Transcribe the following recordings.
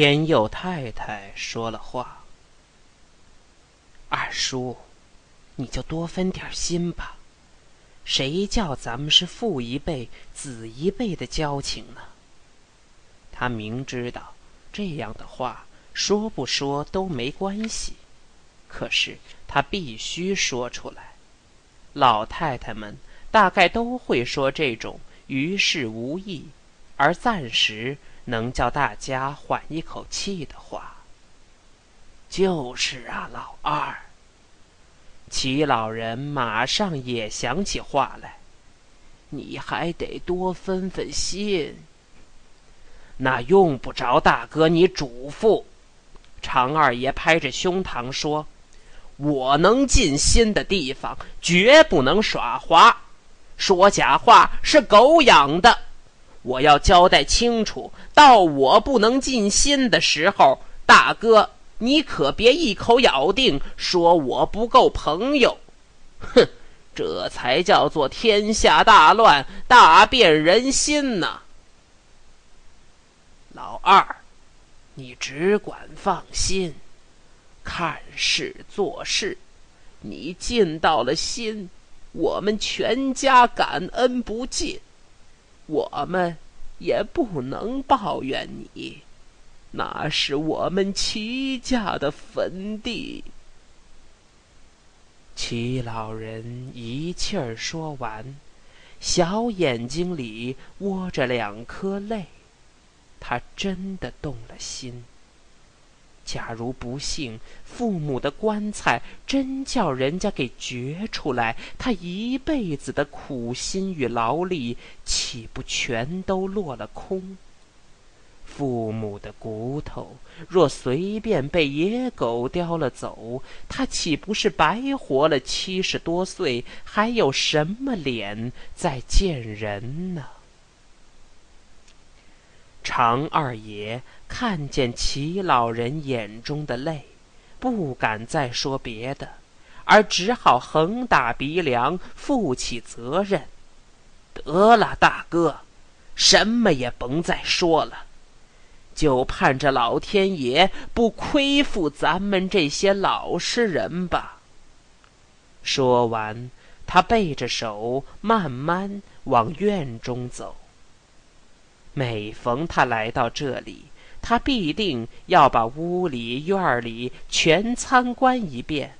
天佑太太说了话：“二叔，你就多分点心吧。谁叫咱们是父一辈、子一辈的交情呢？”他明知道这样的话说不说都没关系，可是他必须说出来。老太太们大概都会说这种于事无益，而暂时能叫大家缓一口气的话。就是啊，老二。齐老人马上也想起话来，你还得多分分心。那用不着大哥你嘱咐。常二爷拍着胸膛说。我能尽心的地方，绝不能耍滑。说假话是狗养的。我要交代清楚，到我不能尽心的时候，大哥，你可别一口咬定说我不够朋友。哼，这才叫做天下大乱，大变人心呐。老二，你只管放心。看事做事，你尽到了心，我们全家感恩不尽。我们也不能抱怨你，那是我们齐家的坟地。齐老人一气儿说完，小眼睛里窝着两颗泪，他真的动了心。假如不幸，父母的棺材真叫人家给掘出来，他一辈子的苦心与劳力，岂不全都落了空？父母的骨头若随便被野狗叼了走，他岂不是白活了七十多岁？还有什么脸再见人呢？常二爷看见齐老人眼中的泪，不敢再说别的，而只好横打鼻梁，负起责任。得了，大哥，什么也甭再说了，就盼着老天爷不亏负咱们这些老实人吧。说完，他背着手慢慢往院中走。每逢他来到这里，他必定要把屋里院里全参观一遍，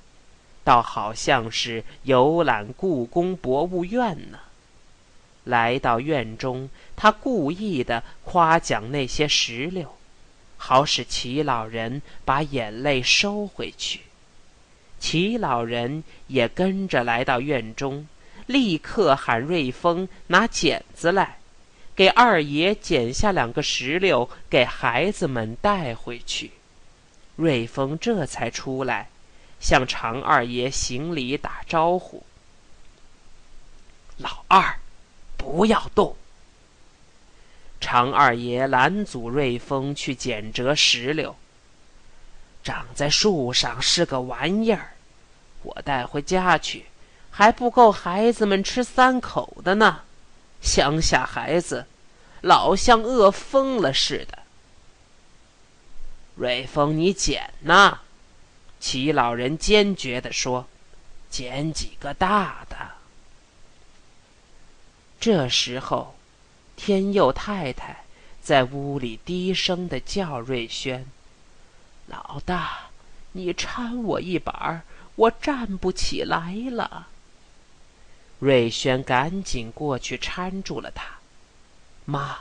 倒好像是游览故宫博物院呢。来到院中，他故意的夸奖那些石榴，好使齐老人把眼泪收回去。齐老人也跟着来到院中，立刻喊瑞丰拿剪子来。给二爷剪下两个石榴，给孩子们带回去。瑞丰这才出来，向常二爷行礼打招呼：“老二，不要动。”常二爷拦阻瑞丰去捡折石榴。长在树上是个玩意儿，我带回家去，还不够孩子们吃三口的呢。乡下孩子，老像饿疯了似的。瑞丰，你捡呐！齐老人坚决地说：“捡几个大的。”这时候，天佑太太在屋里低声的叫瑞轩：“老大，你搀我一把，我站不起来了。”瑞轩赶紧过去搀住了他。妈，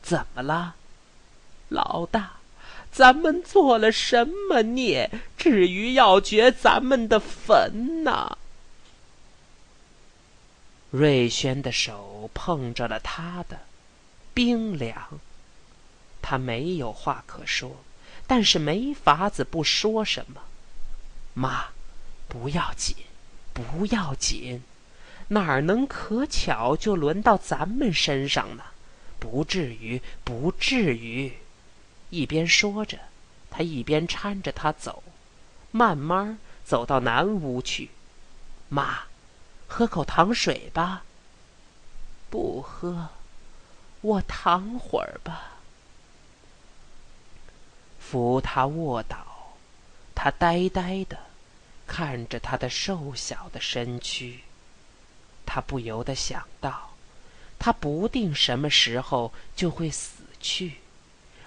怎么了？老大，咱们做了什么孽，至于要掘咱们的坟呢？瑞轩的手碰着了他的，冰凉。他没有话可说，但是没法子不说什么。妈，不要紧，不要紧。哪儿能可巧就轮到咱们身上呢？不至于，不至于。一边说着，他一边搀着他走，慢慢走到南屋去。妈，喝口糖水吧。不喝，我躺会儿吧。扶他卧倒。他呆呆的看着他的瘦小的身躯，他不由得想到，他不定什么时候就会死去，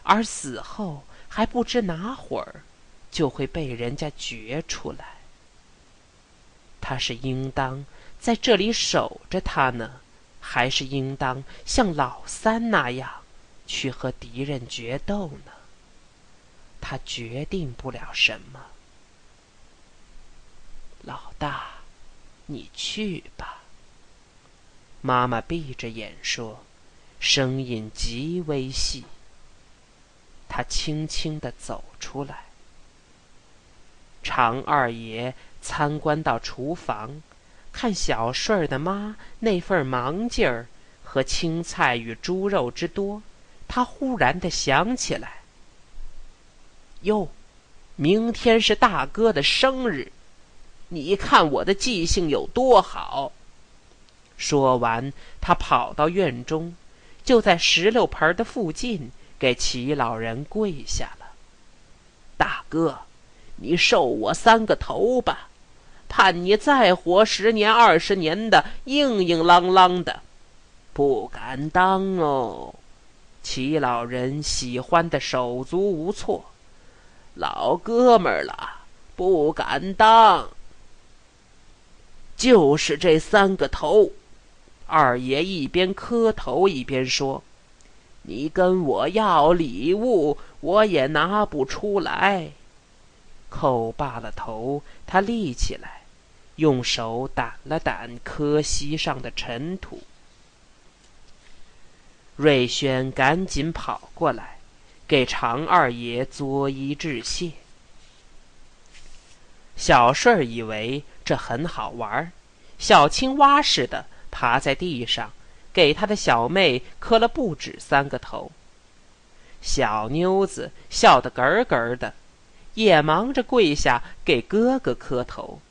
而死后还不知哪会儿就会被人家掘出来。他是应当在这里守着他呢，还是应当像老三那样去和敌人决斗呢？他决定不了什么。老大，你去吧。妈妈闭着眼说，声音极微细。他轻轻地走出来。常二爷参观到厨房，看小顺儿的妈那份忙劲儿和青菜与猪肉之多，他忽然的想起来。哟，明天是大哥的生日，你看我的记性有多好。说完，他跑到院中，就在石榴盆的附近给齐老人跪下了。大哥，你受我三个头吧，盼你再活十年二十年的，硬硬朗朗的。不敢当哦，齐老人喜欢的手足无措。老哥们了，不敢当。就是这三个头，二爷一边磕头一边说：“你跟我要礼物，我也拿不出来。”叩罢了头，他立起来，用手掸了掸磕膝上的尘土。瑞轩赶紧跑过来。给常二爷作揖致谢。小顺儿以为这很好玩，小青蛙似的爬在地上，给他的小妹磕了不止三个头。小妞子笑得咯咯的，也忙着跪下给哥哥磕头。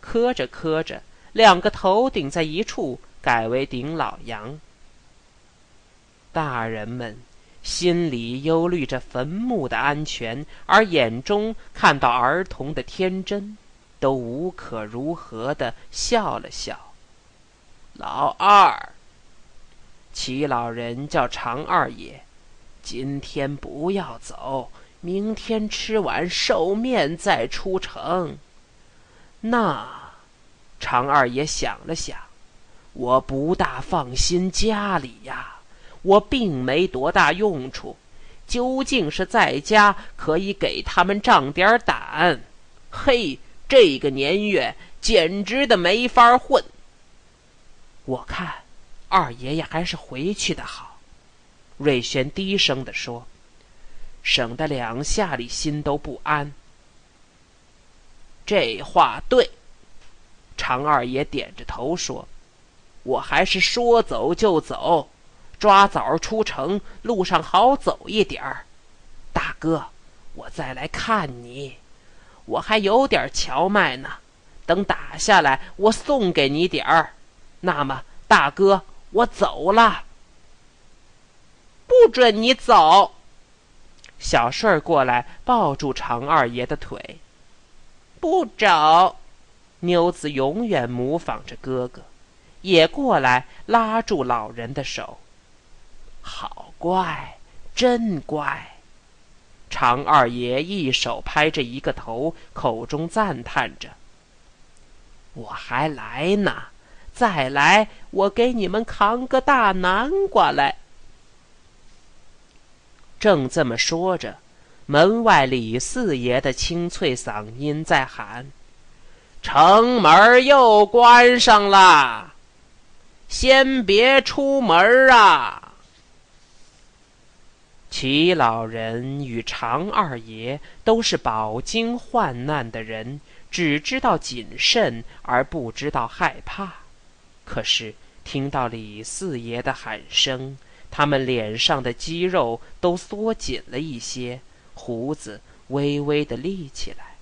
磕着磕着，两个头顶在一处，改为顶老杨。大人们。心里忧虑着坟墓的安全，而眼中看到儿童的天真，都无可如何的笑了笑。老二，齐老人叫常二爷，今天不要走，明天吃完寿面再出城。那，常二爷想了想，我不大放心家里呀。我并没多大用处，究竟是在家可以给他们仗点胆。嘿，这个年月简直的没法混。我看二爷爷还是回去的好。”瑞轩低声地说，“省得两下里心都不安。”这话对，常二爷点着头说：“我还是说走就走。”抓早出城，路上好走一点儿。大哥，我再来看你，我还有点荞麦呢。等打下来，我送给你点儿。那么，大哥，我走了。不准你走！小顺儿过来抱住常二爷的腿。不走！妞子永远模仿着哥哥，也过来拉住老人的手。好乖，真乖！常二爷一手拍着一个头，口中赞叹着：“我还来呢，再来，我给你们扛个大南瓜来。”正这么说着，门外李四爷的清脆嗓音在喊：“城门又关上了，先别出门啊！”齐老人与常二爷都是饱经患难的人，只知道谨慎而不知道害怕。可是听到李四爷的喊声，他们脸上的肌肉都缩紧了一些，胡子微微的立起来。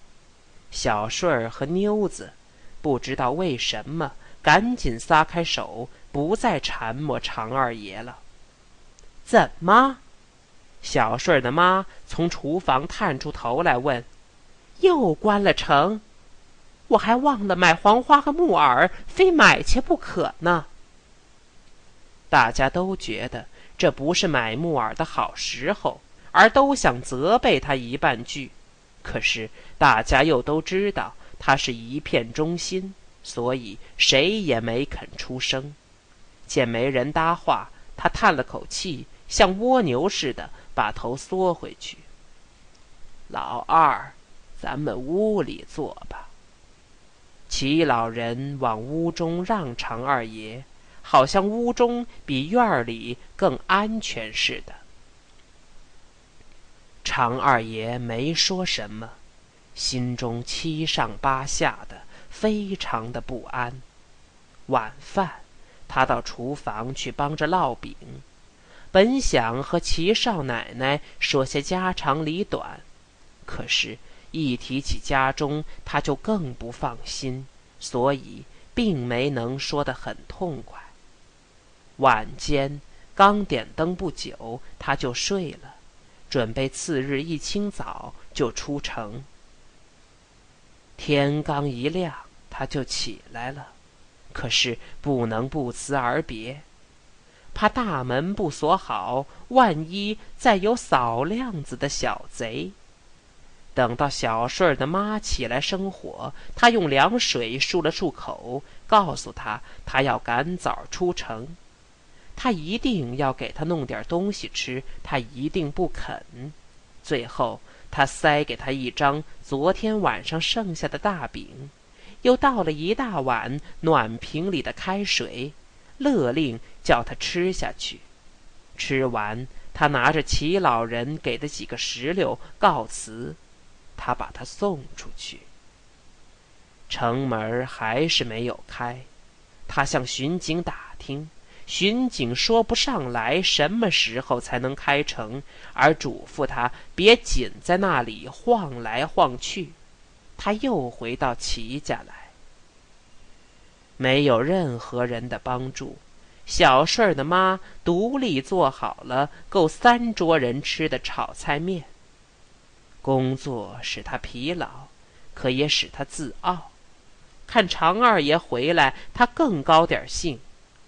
小顺儿和妞子不知道为什么，赶紧撒开手，不再缠磨常二爷了。怎么？小顺儿的妈从厨房探出头来问：“又关了城？我还忘了买黄花和木耳，非买去不可呢。”大家都觉得这不是买木耳的好时候，而都想责备他一半句。可是大家又都知道他是一片忠心，所以谁也没肯出声。见没人搭话，他叹了口气，像蜗牛似的。把头缩回去。老二，咱们屋里坐吧。齐老人往屋中让常二爷，好像屋中比院里更安全似的。常二爷没说什么，心中七上八下的，非常的不安。晚饭，他到厨房去帮着烙饼。本想和齐少奶奶说些家长里短，可是，一提起家中，他就更不放心，所以并没能说得很痛快。晚间刚点灯不久，他就睡了，准备次日一清早就出城。天刚一亮，他就起来了，可是不能不辞而别。怕大门不锁好，万一再有扫亮子的小贼。等到小顺儿的妈起来生火，他用凉水漱了漱口，告诉他他要赶早出城，他一定要给他弄点东西吃，他一定不肯。最后，他塞给他一张昨天晚上剩下的大饼，又倒了一大碗暖瓶里的开水。勒令叫他吃下去，吃完，他拿着齐老人给的几个石榴告辞，他把他送出去。城门还是没有开，他向巡警打听，巡警说不上来什么时候才能开城，而嘱咐他别紧在那里晃来晃去。他又回到齐家来。没有任何人的帮助，小顺儿的妈独立做好了够三桌人吃的炒菜面。工作使他疲劳，可也使他自傲。看常二爷回来，他更高点兴，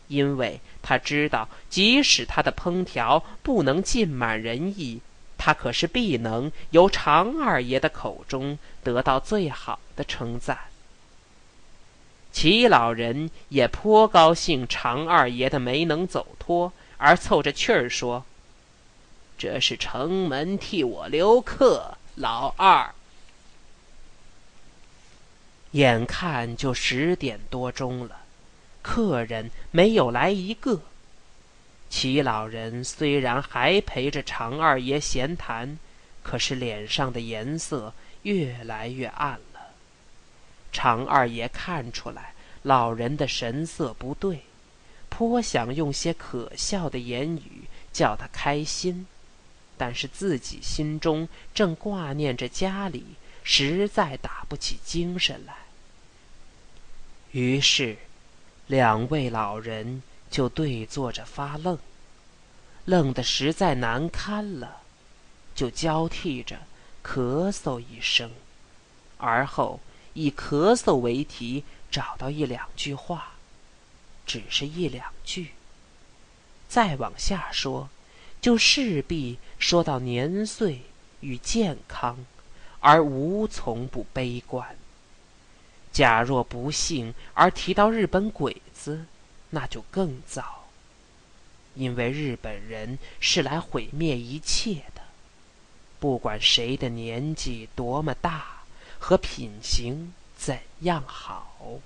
因为他知道，即使他的烹调不能尽满人意，他可是必能由常二爷的口中得到最好的称赞。齐老人也颇高兴，常二爷的没能走脱，而凑着趣儿说：“这是城门替我留客，老二。”眼看就十点多钟了，客人没有来一个。齐老人虽然还陪着常二爷闲谈，可是脸上的颜色越来越暗了。常二爷看出来老人的神色不对，颇想用些可笑的言语叫他开心，但是自己心中正挂念着家里，实在打不起精神来。于是，两位老人就对坐着发愣，愣得实在难堪了，就交替着咳嗽一声，而后。以咳嗽为题，找到一两句话，只是一两句。再往下说，就势必说到年岁与健康，而无从不悲观。假若不幸而提到日本鬼子，那就更糟，因为日本人是来毁灭一切的，不管谁的年纪多么大。和品行怎样好？